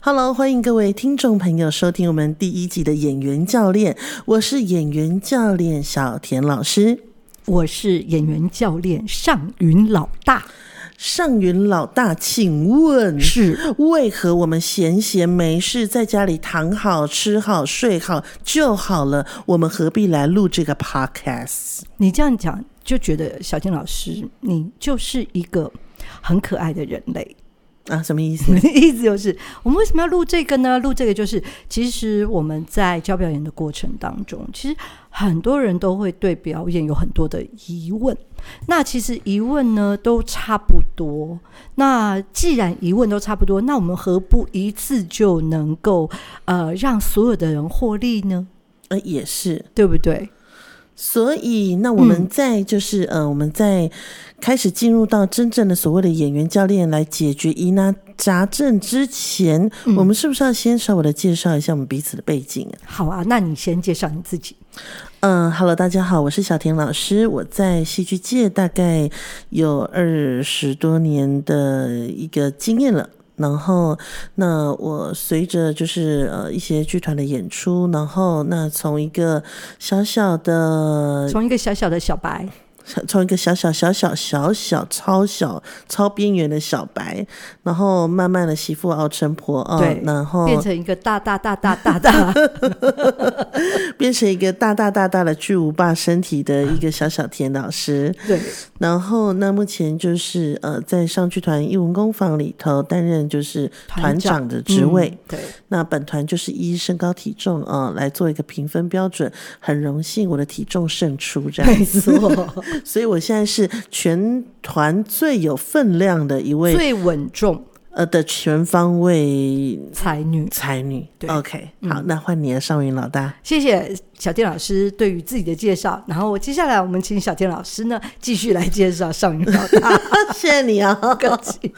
！Hello，欢迎各位听众朋友收听我们第一集的演员教练，我是演员教练小田老师，我是演员教练尚云老大。上云老大，请问是为何我们闲闲没事在家里躺好、吃好、睡好就好了？我们何必来录这个 podcast？你这样讲，就觉得小金老师，你就是一个很可爱的人类。啊，什么意思？意思就是，我们为什么要录这个呢？录这个就是，其实我们在教表演的过程当中，其实很多人都会对表演有很多的疑问。那其实疑问呢都差不多。那既然疑问都差不多，那我们何不一次就能够呃让所有的人获利呢？呃，也是，对不对？所以，那我们在就是呃，我们在。开始进入到真正的所谓的演员教练来解决疑难杂症之前，我们是不是要先稍微的介绍一下我们彼此的背景？好啊，那你先介绍你自己。嗯，Hello，大家好，我是小田老师，我在戏剧界大概有二十多年的一个经验了。然后，那我随着就是呃一些剧团的演出，然后那从一个小小的，从一个小小的小白。从一个小小小小小小超小超边缘的小白，然后慢慢的媳妇熬成婆啊，然后变成一个大大大大大大，变成一个大大大大的巨无霸身体的一个小小田老师。对，然后那目前就是呃在上剧团艺文工坊里头担任就是团长的职位。对，那本团就是依身高体重啊来做一个评分标准，很荣幸我的体重胜出这样子。所以，我现在是全团最有分量的一位，最稳重。呃的全方位才女，才女对，OK，好，那换你的，尚云老大，谢谢小天老师对于自己的介绍，然后我接下来我们请小天老师呢继续来介绍尚云老大，谢谢你啊，客气。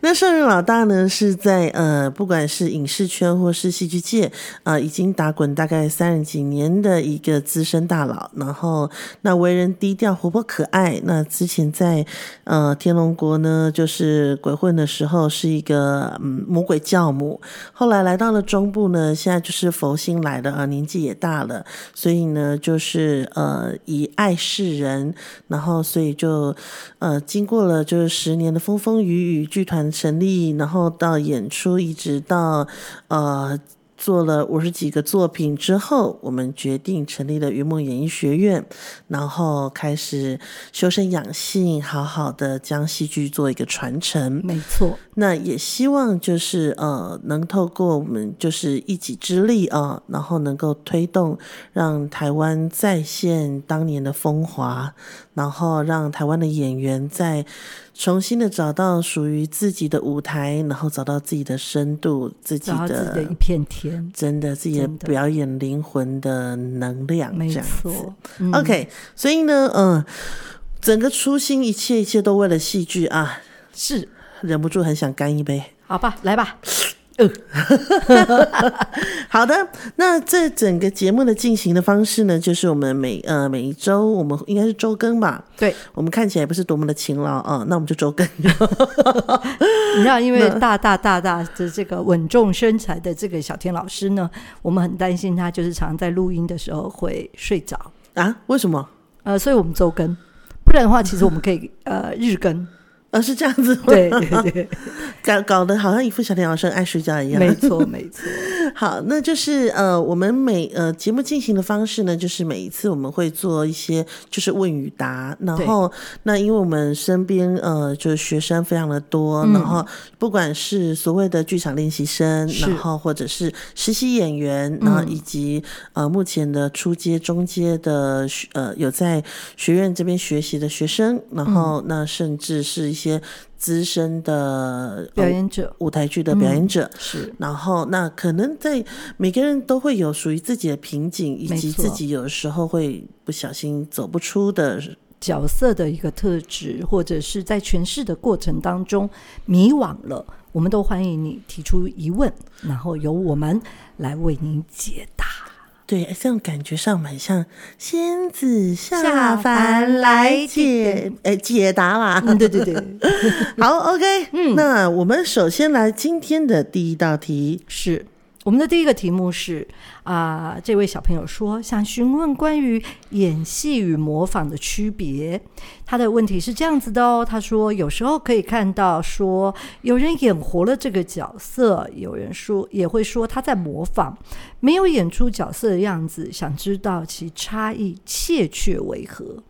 那尚云老大呢是在呃不管是影视圈或是戏剧界呃已经打滚大概三十几年的一个资深大佬，然后那为人低调活泼可爱，那之前在呃天龙国呢就是鬼混的时候是一。一个嗯魔鬼教母，后来来到了中部呢，现在就是佛心来的啊，年纪也大了，所以呢，就是呃以爱示人，然后所以就呃经过了就是十年的风风雨雨，剧团成立，然后到演出，一直到呃。做了五十几个作品之后，我们决定成立了云梦演艺学院，然后开始修身养性，好好的将戏剧做一个传承。没错，那也希望就是呃，能透过我们就是一己之力啊，然后能够推动，让台湾再现当年的风华，然后让台湾的演员再。重新的找到属于自己的舞台，然后找到自己的深度，自己的一片天，真的自己的表演灵魂的能量，没错。OK，所以呢，嗯，整个初心，一切一切都为了戏剧啊，是忍不住很想干一杯，好吧，来吧。好的，那这整个节目的进行的方式呢，就是我们每呃每一周，我们应该是周更吧？对，我们看起来不是多么的勤劳啊，那我们就周更。你知道，因为大大大大的这个稳重身材的这个小天老师呢，我们很担心他就是常在录音的时候会睡着啊？为什么？呃，所以我们周更，不然的话，其实我们可以呃日更。而是这样子，对对对，搞搞得好像一副小天老师爱睡觉一样。没错没错。好，那就是呃，我们每呃节目进行的方式呢，就是每一次我们会做一些就是问与答，然后那因为我们身边呃就是学生非常的多，然后不管是所谓的剧场练习生，然后或者是实习演员，然后以及呃目前的初阶、中阶的呃有在学院这边学习的学生，然后那甚至是。些资深的表演者、舞台剧的表演者。是，然后那可能在每个人都会有属于自己的瓶颈，以及自己有时候会不小心走不出的。角色的一个特质，或者是在诠释的过程当中迷惘了，我们都欢迎你提出疑问，然后由我们来为您解答。对，这样感觉上蛮像仙子下下凡凡来来解，哎，解答啦。嗯，对对对，好，OK，嗯，那我们首先来今天的第一道题。是我们的第一个题目是啊、这位小朋友说想询问关于演戏与模仿的区别。他的问题是这样子的哦，他说有时候可以看到说有人演活了这个角色，有人说也会说他在模仿，没有演出角色的样子，想知道其差异切确为何？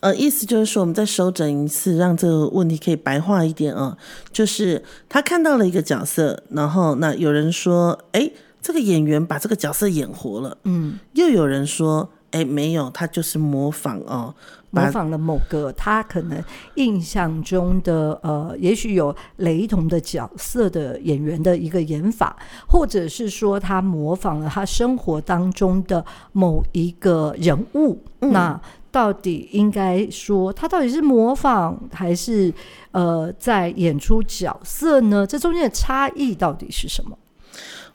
呃，意思就是说，我们再收整一次，让这个问题可以白话一点啊。就是他看到了一个角色，然后那有人说，哎，这个演员把这个角色演活了，嗯，又有人说，哎，没有，他就是模仿哦，把模仿了某个他可能印象中的呃，也许有雷同的角色的演员的一个演法，或者是说他模仿了他生活当中的某一个人物，那到底应该说他到底是模仿还是呃在演出角色呢？这中间的差异到底是什么？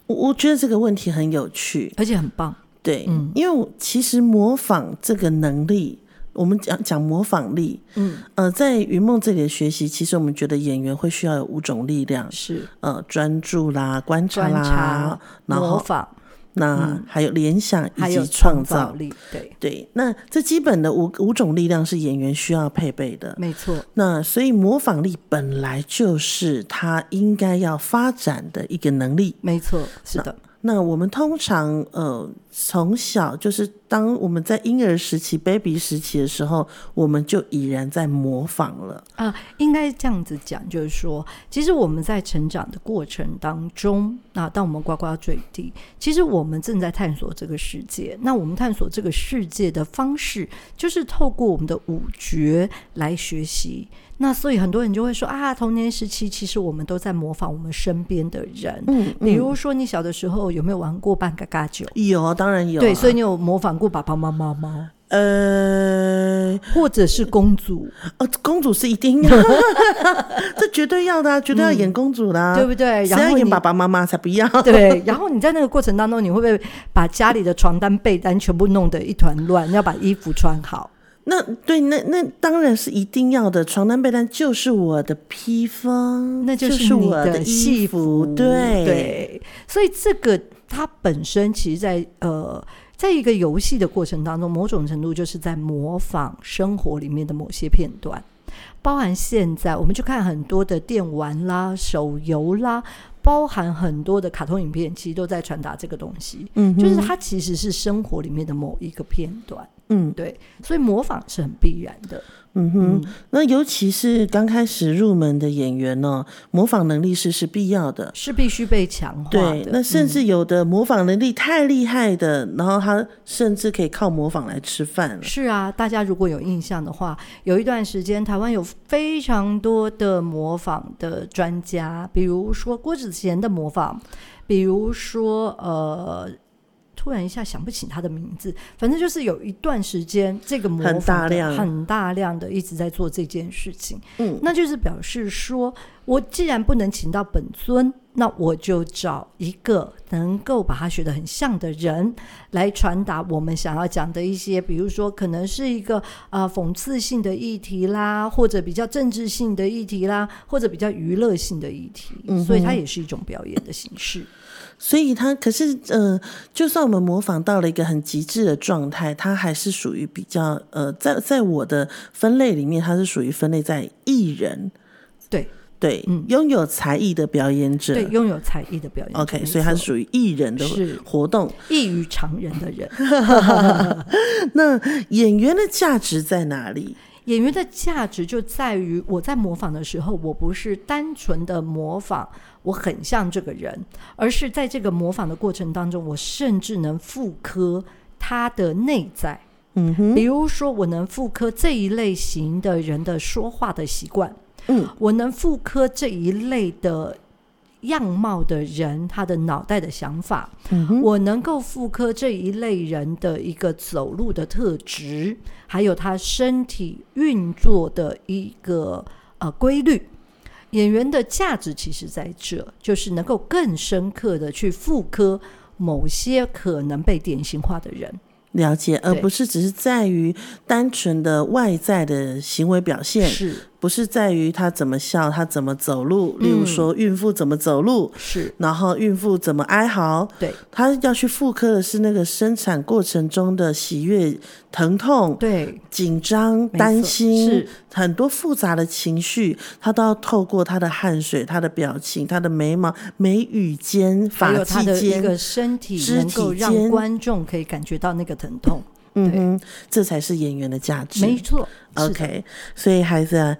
我我觉得这个问题很有趣，而且很棒，对，嗯。因为其实模仿这个能力，我们讲讲模仿力，嗯，呃，在云梦这里的学习，其实我们觉得演员会需要有五种力量，是。呃，专注啦、观察啦，察、然后模仿，那还有联想以及创造。造力，对，对，那这基本的五五种力量是演员需要配备的。没错，那所以模仿力本来就是他应该要发展的一个能力。没错，是的。那我们通常呃从小就是当我们在婴儿时期、baby 时期的时候，我们就已然在模仿了。啊、应该这样子讲，就是说，其实我们在成长的过程当中，那当我们呱呱坠地，其实我们正在探索这个世界。那我们探索这个世界的方式，就是透过我们的五觉来学习。那所以很多人就会说啊，童年时期其实我们都在模仿我们身边的人，嗯，比如说你小的时候有没有玩过扮嘎嘎酒？有，当然有啊、对，所以你有模仿过爸爸妈妈吗？呃，或者是公主，哦，公主是一定要，这绝对要的、啊，绝对要演公主的、啊对不对？然后演爸爸妈妈才不要。对，然后你在那个过程当中，你会不会把家里的床单、被单全部弄得一团乱？要把衣服穿好。那对，那那当然是一定要的。床单被单就是我的披风，那就是我的戏衣服。对对，所以这个它本身其实在，呃，在一个游戏的过程当中，某种程度就是在模仿生活里面的某些片段，包含现在我们去看很多的电玩啦、手游啦，包含很多的卡通影片，其实都在传达这个东西，嗯，就是它其实是生活里面的某一个片段。嗯对，所以模仿是很必然的。嗯哼，那尤其是刚开始入门的演员呢、模仿能力是是必要的。是必须被强化的。对，那甚嗯至有的模仿能力太厉害的，然后他甚至可以靠模仿来吃饭了。是啊，大家如果有印象的话，有一段时间台湾有非常多的模仿的专家，比如说郭子乾的模仿，比如说呃。突然一下想不起他的名字，反正就是有一段时间，这个模仿很大的量。很大量的一直在做这件事情。嗯，那就是表示说，我既然不能请到本尊，那我就找一个能够把他学得很像的人来传达我们想要讲的一些，比如说可能是一个啊、呃讽刺性的议题啦，或者比较政治性的议题啦，或者比较娱乐性的议题，嗯所以它也是一种表演的形式。所以他可是呃，就算我们模仿到了一个很极致的状态，他还是属于比较呃，在在我的分类里面，他是属于分类在艺人，对对，嗯拥有才艺的表演者。对，拥有才艺的表演者 OK，所以他是属于艺人的是活动。异于常人的人。那演员的价值在哪里？演员的价值就在于我在模仿的时候，我不是单纯的模仿，我很像这个人，而是在这个模仿的过程当中，我甚至能复刻他的内在。嗯哼，比如说，我能复刻这一类型的人的说话的习惯，嗯，我能复刻这一类的样貌的人，他的脑袋的想法，嗯，我能够复刻这一类人的一个走路的特质，还有他身体运作的一个呃规律。演员的价值其实在这，就是能够更深刻的去复刻某些可能被典型化的人。了解，而不是只是在于单纯的外在的行为表现，是不是在于他怎么笑，他怎么走路。例如嗯说，孕妇怎么走路，是，然后孕妇怎么哀嚎，对。他要去复刻的是那个生产过程中的喜悦、疼痛、对，紧张、担心是，很多复杂的情绪，他都要透过他的汗水、他的表情、他的眉毛、眉宇间、发际间，个身体肢能够让体间。观众可以感觉到那个疼痛。嗯哼，这才是演员的价值。没错 OK，所以孩子啊，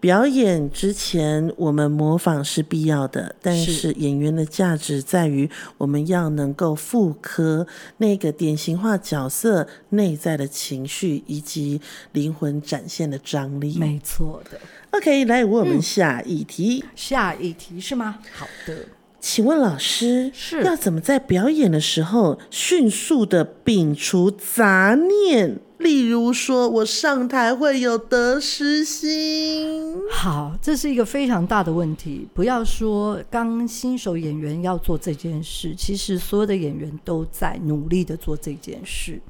表演之前我们模仿是必要的，但是是演员的价值在于我们要能够复刻那个典型化角色内在的情绪以及灵魂展现的张力。没错的。OK，来我们下一题，下一题是吗？好的，请问老师是要怎么在表演的时候迅速的摒除杂念？例如说，我上台会有得失心。好，这是一个非常大的问题。不要说刚新手演员要做这件事，其实所有的演员都在努力的做这件事。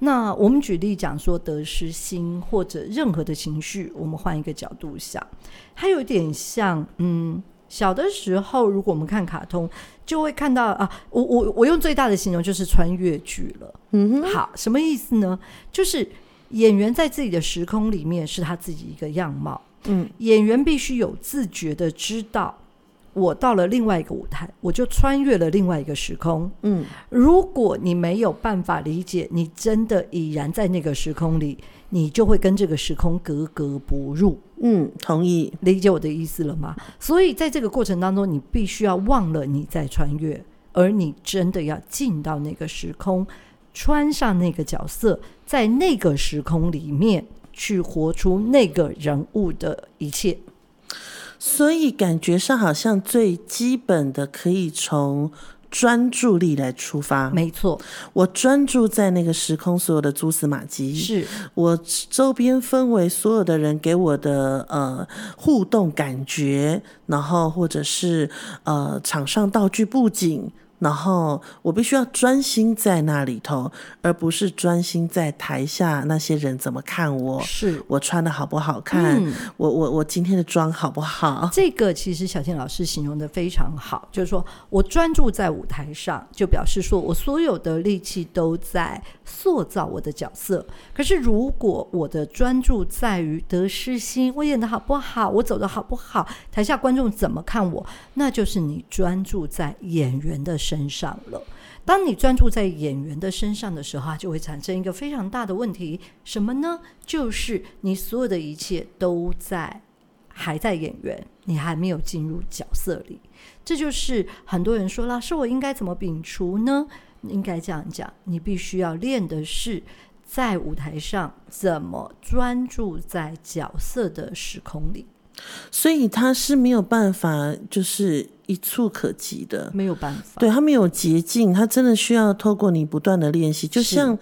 那我们举例讲说得失心或者任何的情绪，我们换一个角度想，它有点像，嗯，小的时候如果我们看卡通，就会看到啊，我我我用最大的形容就是穿越剧了。嗯哼，好，什么意思呢？就是演员在自己的时空里面是他自己一个样貌，嗯，演员必须有自觉的知道，我到了另外一个舞台，我就穿越了另外一个时空。嗯，如果你没有办法理解，你真的已然在那个时空里，你就会跟这个时空格格不入。嗯，同意。理解我的意思了吗？所以在这个过程当中，你必须要忘了你在穿越，而你真的要进到那个时空，穿上那个角色，在那个时空里面去活出那个人物的一切。所以感觉上好像最基本的可以从专注力来出发。没错，我专注在那个时空所有的蛛丝马迹，是我周边氛围所有的人给我的呃互动感觉，然后或者是呃场上道具布景。然后我必须要专心在那里头，而不是专心在台下那些人怎么看我，是。我穿的好不好看，嗯我我我今天的妆好不好？这个其实小倩老师形容的非常好，就是说我专注在舞台上，就表示说我所有的力气都在塑造我的角色。可是如果我的专注在于得失心，我演的好不好，我走的好不好，台下观众怎么看我，那就是你专注在演员的身上了。当你专注在演员的身上的时候，它就会产生一个非常大的问题，什么呢？就是你所有的一切都在还在演员，你还没有进入角色里。这就是很多人说，老师，我应该怎么摒除呢？应该这样讲，你必须要练的是在舞台上怎么专注在角色的时空里，所以他是没有办法，就是一触可及的。没有办法。对他没有捷径，他真的需要透过你不断的练习，就像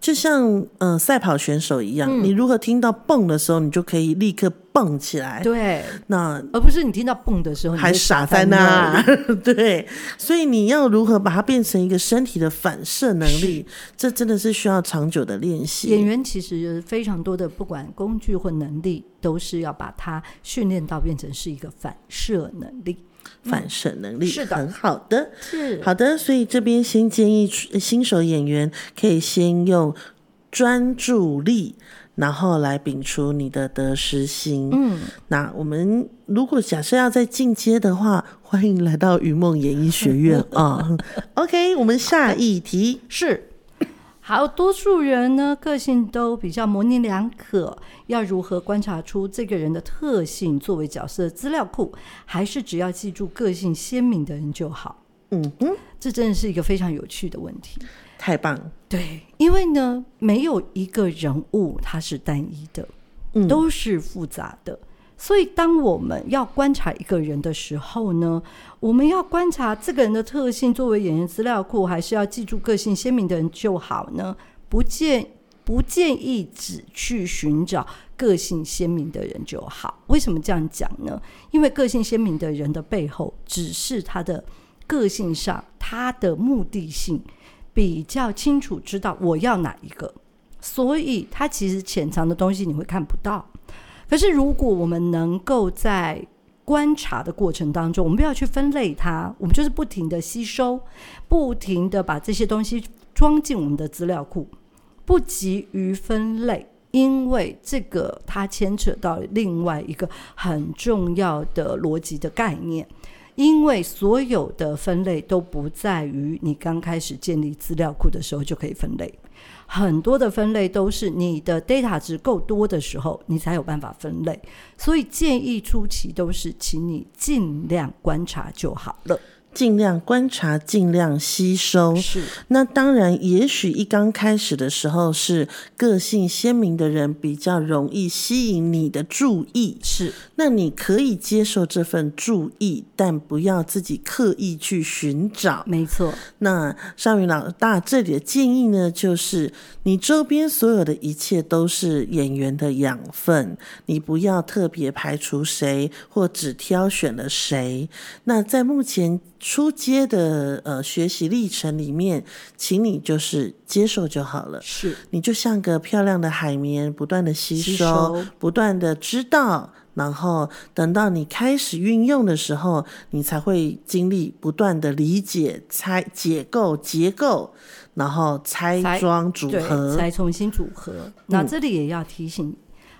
就像呃赛跑选手一样，嗯你如何听到蹦的时候，你就可以立刻蹦起来。对，那而不是你听到蹦的时候你还傻在那 对，所以你要如何把它变成一个身体的反射能力，这真的是需要长久的练习。演员其实非常多的，不管工具或能力，都是要把它训练到变成是一个反射能力。反射能力是的很好的，是好的，所以这边先建议呃新手演员可以先用专注力，然后来摒除你的得失心。嗯，那我们如果假设要再进阶的话，欢迎来到云梦演艺学院啊。OK，我们下一题。是。好，多数人呢个性都比较模棱两可，要如何观察出这个人的特性作为角色资料库，还是只要记住个性鲜明的人就好？嗯哼，这真的是一个非常有趣的问题。太棒。对，因为呢，没有一个人物他是单一的，嗯都是复杂的。所以，当我们要观察一个人的时候呢，我们要观察这个人的特性，作为演员资料库，还是要记住个性鲜明的人就好呢？不建不建议只去寻找个性鲜明的人就好。为什么这样讲呢？因为个性鲜明的人的背后，只是他的个性上，他的目的性比较清楚，知道我要哪一个，所以他其实潜藏的东西你会看不到。可是，如果我们能够在观察的过程当中，我们不要去分类它，我们就是不停的吸收，不停的把这些东西装进我们的资料库，不急于分类，因为这个它牵扯到另外一个很重要的逻辑的概念。因为所有的分类都不在于你刚开始建立资料库的时候就可以分类。很多的分类都是你的 data 值够多的时候，你才有办法分类。所以建议初期都是，请你尽量观察就好了。尽量观察，尽量吸收。是，那当然，也许一刚开始的时候，是个性鲜明的人比较容易吸引你的注意。是，那你可以接受这份注意，但不要自己刻意去寻找。没错。那尚云老大这里的建议呢，就是你周边所有的一切都是演员的养分，你不要特别排除谁，或只挑选了谁。那在目前。出街的呃学习历程里面，请你就是接受就好了。是，你就像个漂亮的海绵，不断的吸收，不断的知道，然后等到你开始运用的时候，你才会经历不断的理解、拆解构、结构，然后拆装组合，才重新组合。那这里也要提醒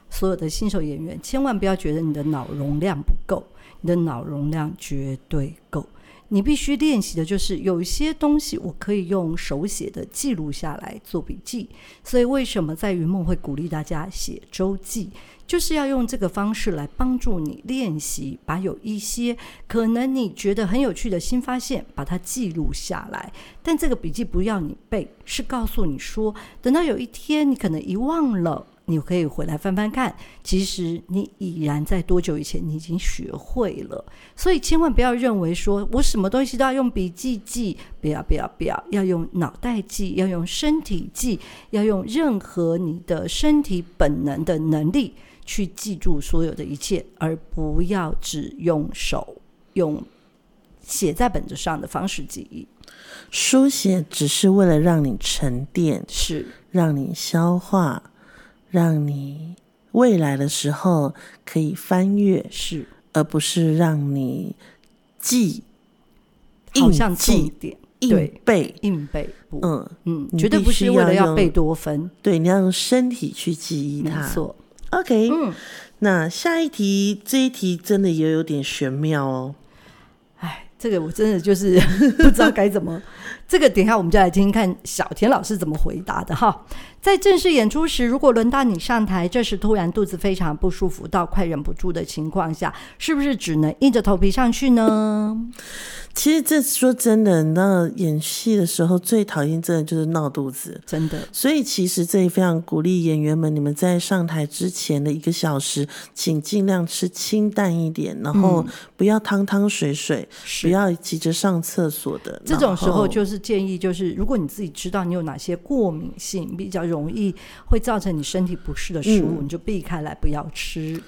所有的新手演员，千万不要觉得你的脑容量不够，你的脑容量绝对够。你必须练习的就是有一些东西，我可以用手写的记录下来做笔记。所以，为什么在云梦会鼓励大家写周记，就是要用这个方式来帮助你练习，把有一些可能你觉得很有趣的新发现，把它记录下来。但这个笔记不要你背，是告诉你说，等到有一天你可能遗忘了。你可以回来翻翻看，其实你已然在多久以前你已经学会了，所以千万不要认为说我什么东西都要用笔记记，不要不要不要，要用脑袋记，要用身体记，要用任何你的身体本能的能力去记住所有的一切，而不要只用手用写在本子上的方式记忆。书写只是为了让你沉淀，是让你消化。让你未来的时候可以翻阅，是，而不是让你记，好像记点，硬背，硬背，嗯嗯，绝对不是为了要背多分，对，你要用身体去记忆它。没错，OK，嗯，那下一题，这一题真的也有点玄妙哦。哎，这个我真的就是 不知道该怎么。这个等一下我们就来听听看小田老师怎么回答的哈。在正式演出时，如果轮到你上台，这时突然肚子非常不舒服到快忍不住的情况下，是不是只能硬着头皮上去呢？其实这说真的，那演戏的时候最讨厌真的就是闹肚子，真的。所以其实这也非常鼓励演员们，你们在上台之前的一个小时，请尽量吃清淡一点，然后不要汤汤水水，不要急着上厕所的。这种时候就是建议，就是如果你自己知道你有哪些过敏性比较容易会造成你身体不适的食物，你就避开来，不要吃。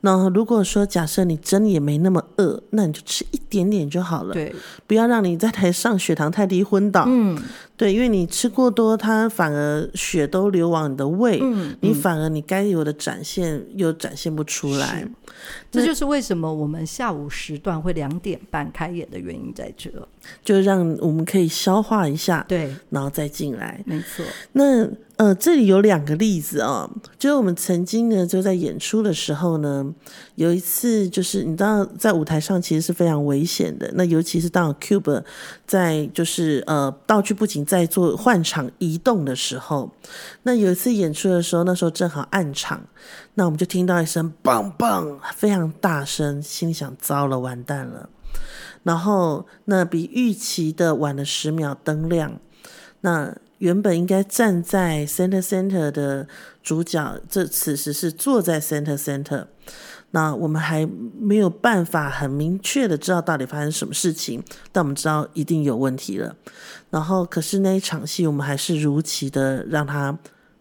那如果说假设你真的也没那么饿，那你就吃一点点就好了。对，不要让你在台上血糖太低昏倒。嗯，对，因为你吃过多，它反而血都流往你的胃，嗯，你反而你该有的展现又展现不出来。这就是为什么我们下午时段会两点半开演的原因在这，就让我们可以消化一下，对，然后再进来。没错。那呃，这里有两个例子啊，就是我们曾经呢，就在演出的时候呢，有一次就是你知道，在舞台上其实是非常危险的。那尤其是当 Cube 在就是呃道具不仅在做换场移动的时候，那有一次演出的时候，那时候正好暗场，那我们就听到一声棒棒，非常大声，心想糟了，完蛋了。然后那比预期的晚了十秒灯亮，那。原本应该站在 center center 的主角，这此时是坐在 center center。那我们还没有办法很明确的知道到底发生什么事情，但我们知道一定有问题了。然后，可是那一场戏，我们还是如期的让它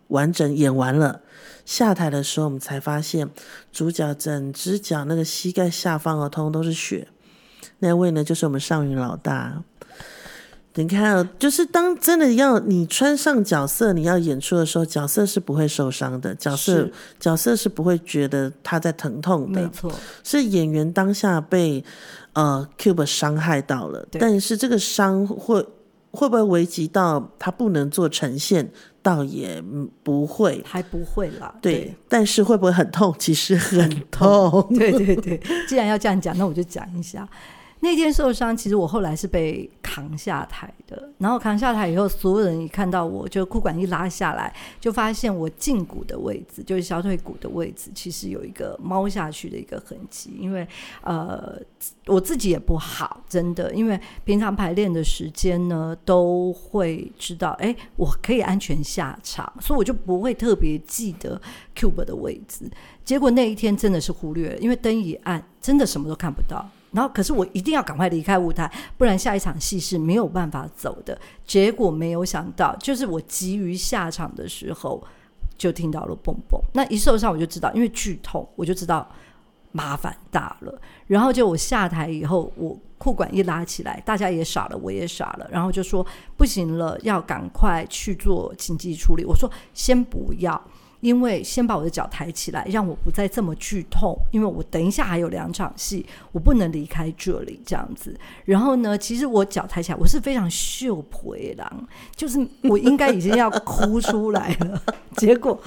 完整演完了。下台的时候，我们才发现主角整只脚那个膝盖下方哦，通通都是血。那位呢，就是我们上云老大。你看，就是当真的要你穿上角色，你要演出的时候，角色是不会受伤的，角色角色是不会觉得他在疼痛的。没错，是演员当下被呃 Cube 伤害到了，但是这个伤会会不会危及到他不能做呈现？倒也不会，还不会啦。对，但是会不会很痛？其实很 痛。对对对，既然要这样讲，那我就讲一下。那天受伤，其实我后来是被扛下台的。然后扛下台以后，所有人一看到我，就裤管一拉下来，就发现我胫骨的位置，就是小腿骨的位置，其实有一个猫下去的一个痕迹。因为呃，我自己也不好，真的，因为平常排练的时间呢，都会知道，哎，我可以安全下场，所以我就不会特别记得 Cube 的位置。结果那一天真的是忽略了，因为灯一暗，真的什么都看不到。然后，可是我一定要赶快离开舞台，不然下一场戏是没有办法走的。结果没有想到，就是我急于下场的时候，就听到了蹦蹦。那一受伤，我就知道，因为剧痛，我就知道麻烦大了。然后就我下台以后，我裤管一拉起来，大家也傻了，我也傻了。然后就说不行了，要赶快去做紧急处理。我说先不要。因为先把我的脚抬起来，让我不再这么剧痛。因为我等一下还有两场戏，我不能离开这里这样子。然后呢，其实我脚抬起来，我是非常秀婆郎，就是我应该已经要哭出来了。结果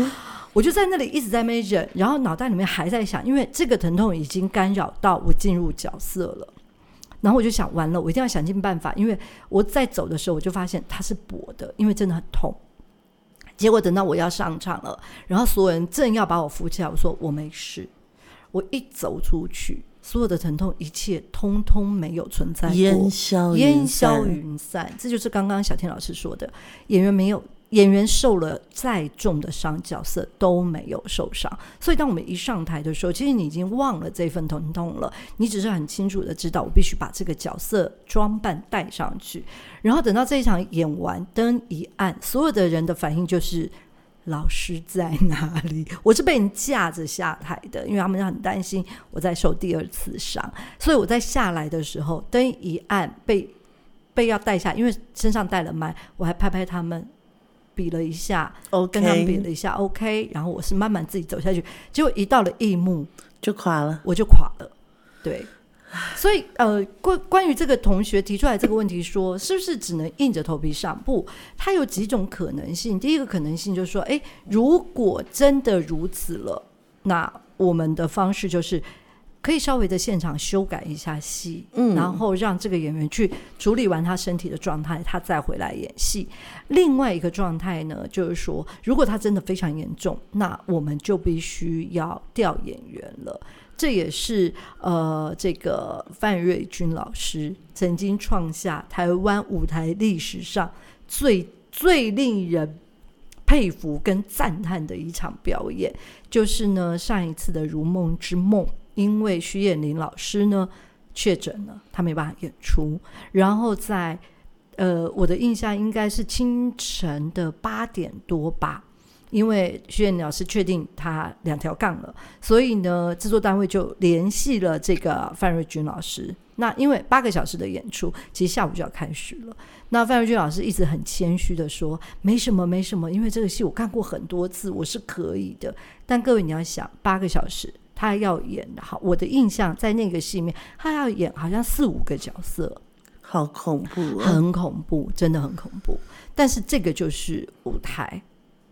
我就在那里一直在那忍，然后脑袋里面还在想，因为这个疼痛已经干扰到我进入角色了。然后我就想，完了，我一定要想尽办法。因为我在走的时候，我就发现它是薄的，因为真的很痛。结果等到我要上场了，然后所有人正要把我扶起来，我说我没事。我一走出去，所有的疼痛一切通通没有存在过，烟消烟消云散。这就是刚刚小天老师说的，演员没有。演员受了再重的伤，角色都没有受伤。所以，当我们一上台的时候，其实你已经忘了这份疼痛了。你只是很清楚的知道，我必须把这个角色装扮带上去。然后等到这一场演完，灯一暗，所有的人的反应就是：“老师在哪里？”我是被人架着下台的，因为他们很担心我在受第二次伤。所以我在下来的时候，灯一暗，被被要带下，因为身上带了麦，我还拍拍他们。比了一下，跟他们比了一下，OK，然后我是慢慢自己走下去，结果一到了一幕就垮了，我就垮了。对，所以呃，关关于这个同学提出来这个问题，说 是不是只能硬着头皮上？不，它有几种可能性。第一个可能性就是说，哎，如果真的如此了，那我们的方式就是。可以稍微的现场修改一下戏，嗯，然后让这个演员去处理完他身体的状态，他再回来演戏。另外一个状态呢，就是说，如果他真的非常严重，那我们就必须要调演员了。这也是呃，这个范瑞军老师曾经创下台湾舞台历史上最最令人佩服跟赞叹的一场表演，就是呢上一次的《如梦之梦》。因为徐艳玲老师呢确诊了，她没办法演出。然后在呃，我的印象应该是清晨的八点多吧。因为徐艳玲老师确定她两条杠了，所以呢，制作单位就联系了这个范瑞君老师。那因为八个小时的演出，其实下午就要开始了。那范瑞君老师一直很谦虚的说：“没什么，没什么，因为这个戏我看过很多次，我是可以的。”但各位你要想，八个小时。他要演的好，我的印象在那个戏里面，他要演好像四五个角色，好恐怖，很恐怖，真的很恐怖。但是这个就是舞台，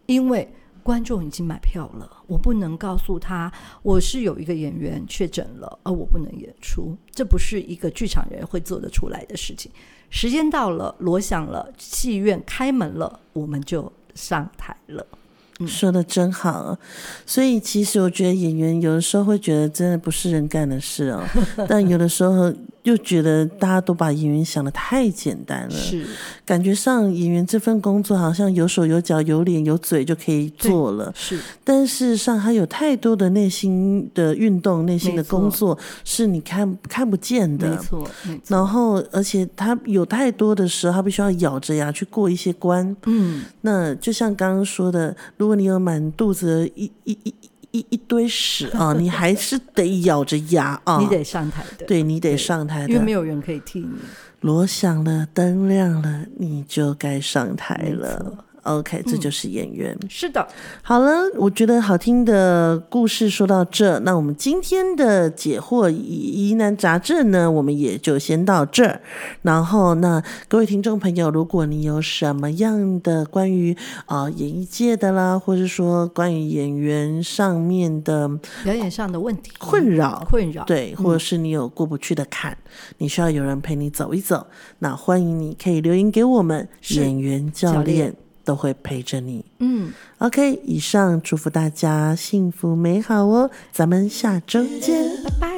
因为观众已经买票了，我不能告诉他我是有一个演员确诊了，而我不能演出，这不是一个剧场人会做得出来的事情。时间到了，锣响了，戏院开门了，我们就上台了。说的真好，所以其实我觉得演员有的时候会觉得真的不是人干的事哦，但有的时候又觉得大家都把演员想的太简单了，是。感觉上演员这份工作好像有手有脚有脸有嘴就可以做了，是，但事实上他有太多的内心的运动、内心的工作是你看看不见没的。错，没错，然后，而且他有太多的时候，他必须要咬着牙去过一些关。嗯，那就像刚刚说的，如果你有满肚子的一一一一一堆屎 啊，你还是得咬着牙啊，你得上台的，对你得上台因为没。有人可以替你，锣响了，灯亮了，你就该上台了错。OK，这就是演员。是的，好了，我觉得好听的故事说到这，那我们今天的解惑疑疑难杂症呢，我们也就先到这儿。然后，那各位听众朋友，如果你有什么样的关于啊、呃演艺界的啦，或是说关于演员上面的表演上的问题困扰，困扰，对，或者是你有过不去的坎，你需要有人陪你走一走，那欢迎你可以留言给我们，演员教练都会陪着你。嗯，OK，以上祝福大家幸福美好哦。咱们下周见，拜拜。